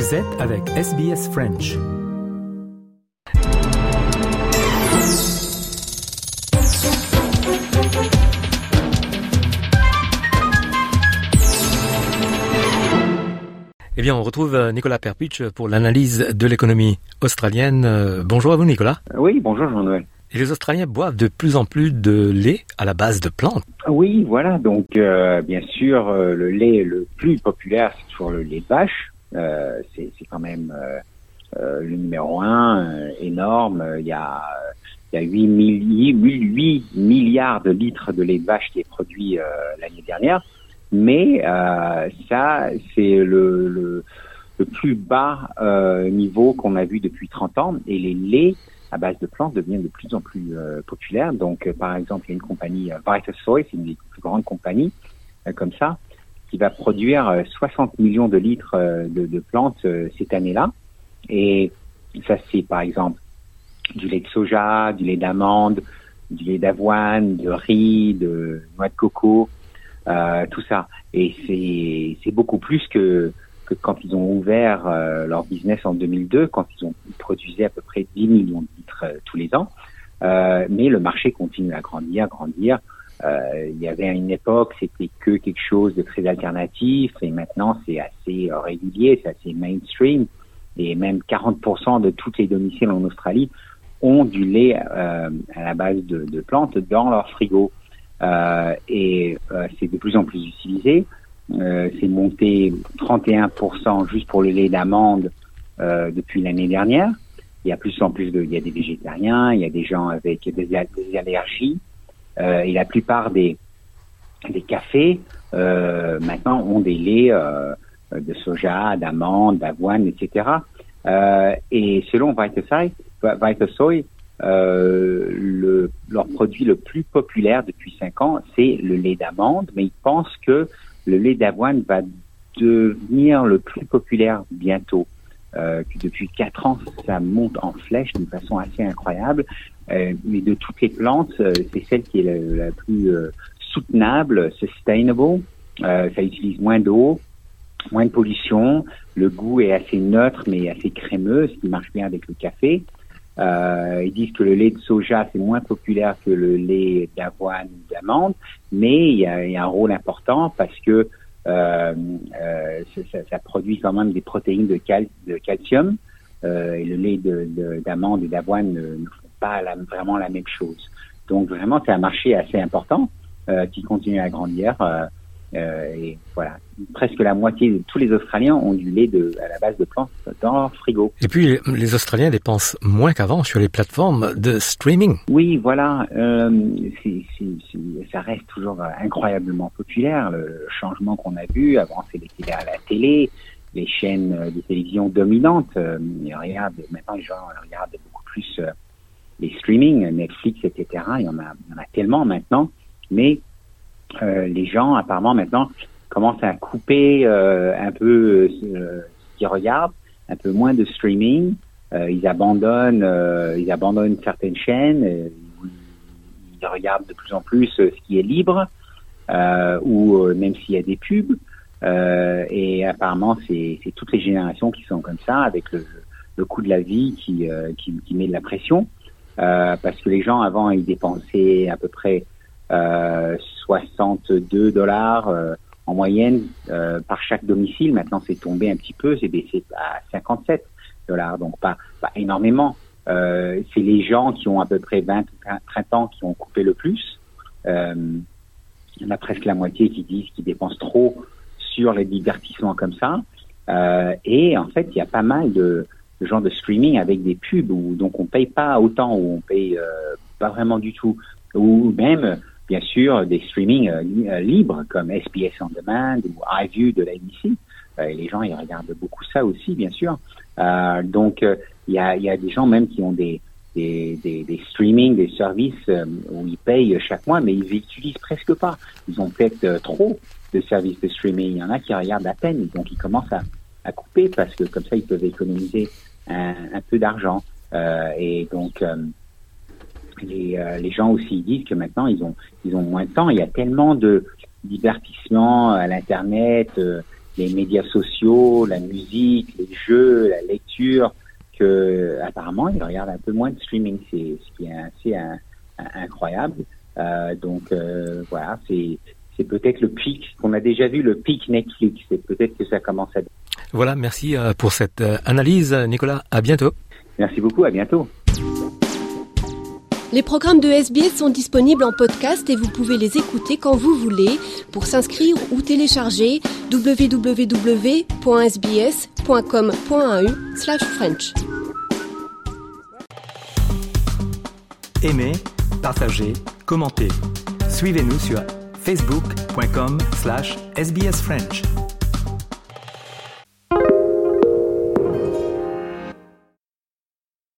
Vous êtes avec SBS French. Eh bien, on retrouve euh, Nicolas Perpuch pour l'analyse de l'économie australienne. Euh, bonjour à vous, Nicolas. Oui, bonjour, Jean-Noël. Et les Australiens boivent de plus en plus de lait à la base de plantes. Oui, voilà. Donc, euh, bien sûr, le lait le plus populaire, c'est toujours le lait de vache. C'est quand même le numéro un, énorme. Il y a, il y a 8, 8 milliards de litres de lait de vache qui est produit l'année dernière. Mais euh, ça, c'est le, le, le, plus bas euh, niveau qu'on a vu depuis 30 ans. Et les laits à base de plantes deviennent de plus en plus euh, populaires. Donc, euh, par exemple, il y a une compagnie, euh, Vitasoy, c'est une des plus grandes compagnies comme ça, qui va produire 60 millions de litres de, de, plantes cette année-là. Et ça, c'est par exemple du lait de soja, du lait d'amande, du lait d'avoine, de riz, de noix de coco, euh, tout ça. Et c'est beaucoup plus que que quand ils ont ouvert euh, leur business en 2002, quand ils ont produisé à peu près 10 millions de litres euh, tous les ans. mais le marché continue à grandir, grandir. Il y avait à une époque, c'était que quelque chose de très alternatif, et maintenant c'est assez régulier, c'est assez mainstream, et même 40% de toutes les domiciles en Australie ont du lait à la base de, de plantes dans leur frigo. Euh, et euh, c'est de plus en plus utilisé. Euh, c'est monté 31% juste pour le lait d'amande depuis l'année dernière. Il y a plus en plus de, il y a des végétariens, il y a des gens avec des allergies. Et la plupart des des cafés euh, maintenant ont des laits euh, de soja, d'amande, d'avoine, etc. Euh, et selon Vitasoy, Vitasoy euh, le, leur produit le plus populaire depuis cinq ans, c'est le lait d'amande, mais ils pensent que le lait d'avoine va devenir le plus populaire bientôt. Euh, que depuis quatre ans, ça monte en flèche d'une façon assez incroyable. Euh, mais de toutes les plantes, euh, c'est celle qui est la, plus euh, soutenable, sustainable. ça utilise moins d'eau, moins de pollution. Le goût est assez neutre mais assez crémeux, ce qui marche bien avec le café. Euh, ils disent que le lait de soja, c'est moins populaire que le lait d'avoine ou d'amande, mais il y, a, il y, a, un rôle important parce que euh, euh, ça, ça, produit quand même des protéines de, cal, de calcium euh, et le lait d'amande de, et d'avoine ne, font pas la, vraiment la même chose. Donc vraiment, c'est un marché assez important euh, qui continue à grandir. Euh, euh, et voilà, presque la moitié de tous les Australiens ont du lait de, à la base de plantes dans leur frigo. Et puis, les Australiens dépensent moins qu'avant sur les plateformes de streaming. Oui, voilà, euh, c c ça reste toujours incroyablement populaire. Le changement qu'on a vu, avant c'était à la télé, les chaînes de télévision dominantes. Euh, regarde, maintenant les gens regardent beaucoup plus euh, les streaming, Netflix, etc. Il y en a, il y en a tellement maintenant, mais euh, les gens apparemment maintenant commencent à couper euh, un peu euh, ce qu'ils regardent, un peu moins de streaming. ils abandonnent, ils abandonnent certaines chaînes. ils regardent de plus en plus ce qui est libre, ou même s'il y a des pubs. et apparemment, c'est toutes les générations qui sont comme ça, avec le, le coût de la vie qui, qui, qui met de la pression. parce que les gens avant, ils dépensaient à peu près 62 euh, dollars euh, en moyenne euh, par chaque domicile. Maintenant, c'est tombé un petit peu, c'est baissé à 57 dollars, donc pas, pas énormément. c'est les gens qui ont à peu près 20 ou 30 ans qui ont coupé le plus. il y en a presque la moitié qui disent qu'ils dépensent trop sur les divertissements comme ça. Euh, et en fait, il y a pas mal de, de gens de streaming avec des pubs où donc on paye pas autant ou on paye euh, pas vraiment du tout ou même bien sûr des streamings euh, euh, libres comme SBS On Demand ou iView de la NBC. Euh, et les gens ils regardent beaucoup ça aussi, bien sûr. donc il y a, y, a, des gens même qui ont des des, des, des streaming, des services où ils payent chaque mois, mais ils utilisent presque pas. Ils ont peut-être trop de services de streaming. Il y en a qui regardent à peine, donc ils commencent à, à couper parce que comme ça ils peuvent économiser un, un peu d'argent. Euh, et donc les, euh, les gens aussi disent que maintenant ils ont ils ont moins de temps. Il y a tellement de divertissement à l'internet, euh, les médias sociaux, la musique, les jeux, la lecture, que apparemment ils regardent un peu moins de streaming, c'est ce qui est assez incroyable. Euh, donc voilà, c'est c'est peut-être le pic qu'on a déjà vu, le pic Netflix. C'est peut-être que ça commence à. Voilà, merci pour cette analyse, Nicolas. À bientôt. Merci beaucoup. À bientôt. Les programmes de SBS sont disponibles en podcast et vous pouvez les écouter quand vous voulez. Pour s'inscrire ou télécharger, www.sbs.com.au/french. Aimez, partagez, commentez. Suivez-nous sur facebook.com/sbsfrench.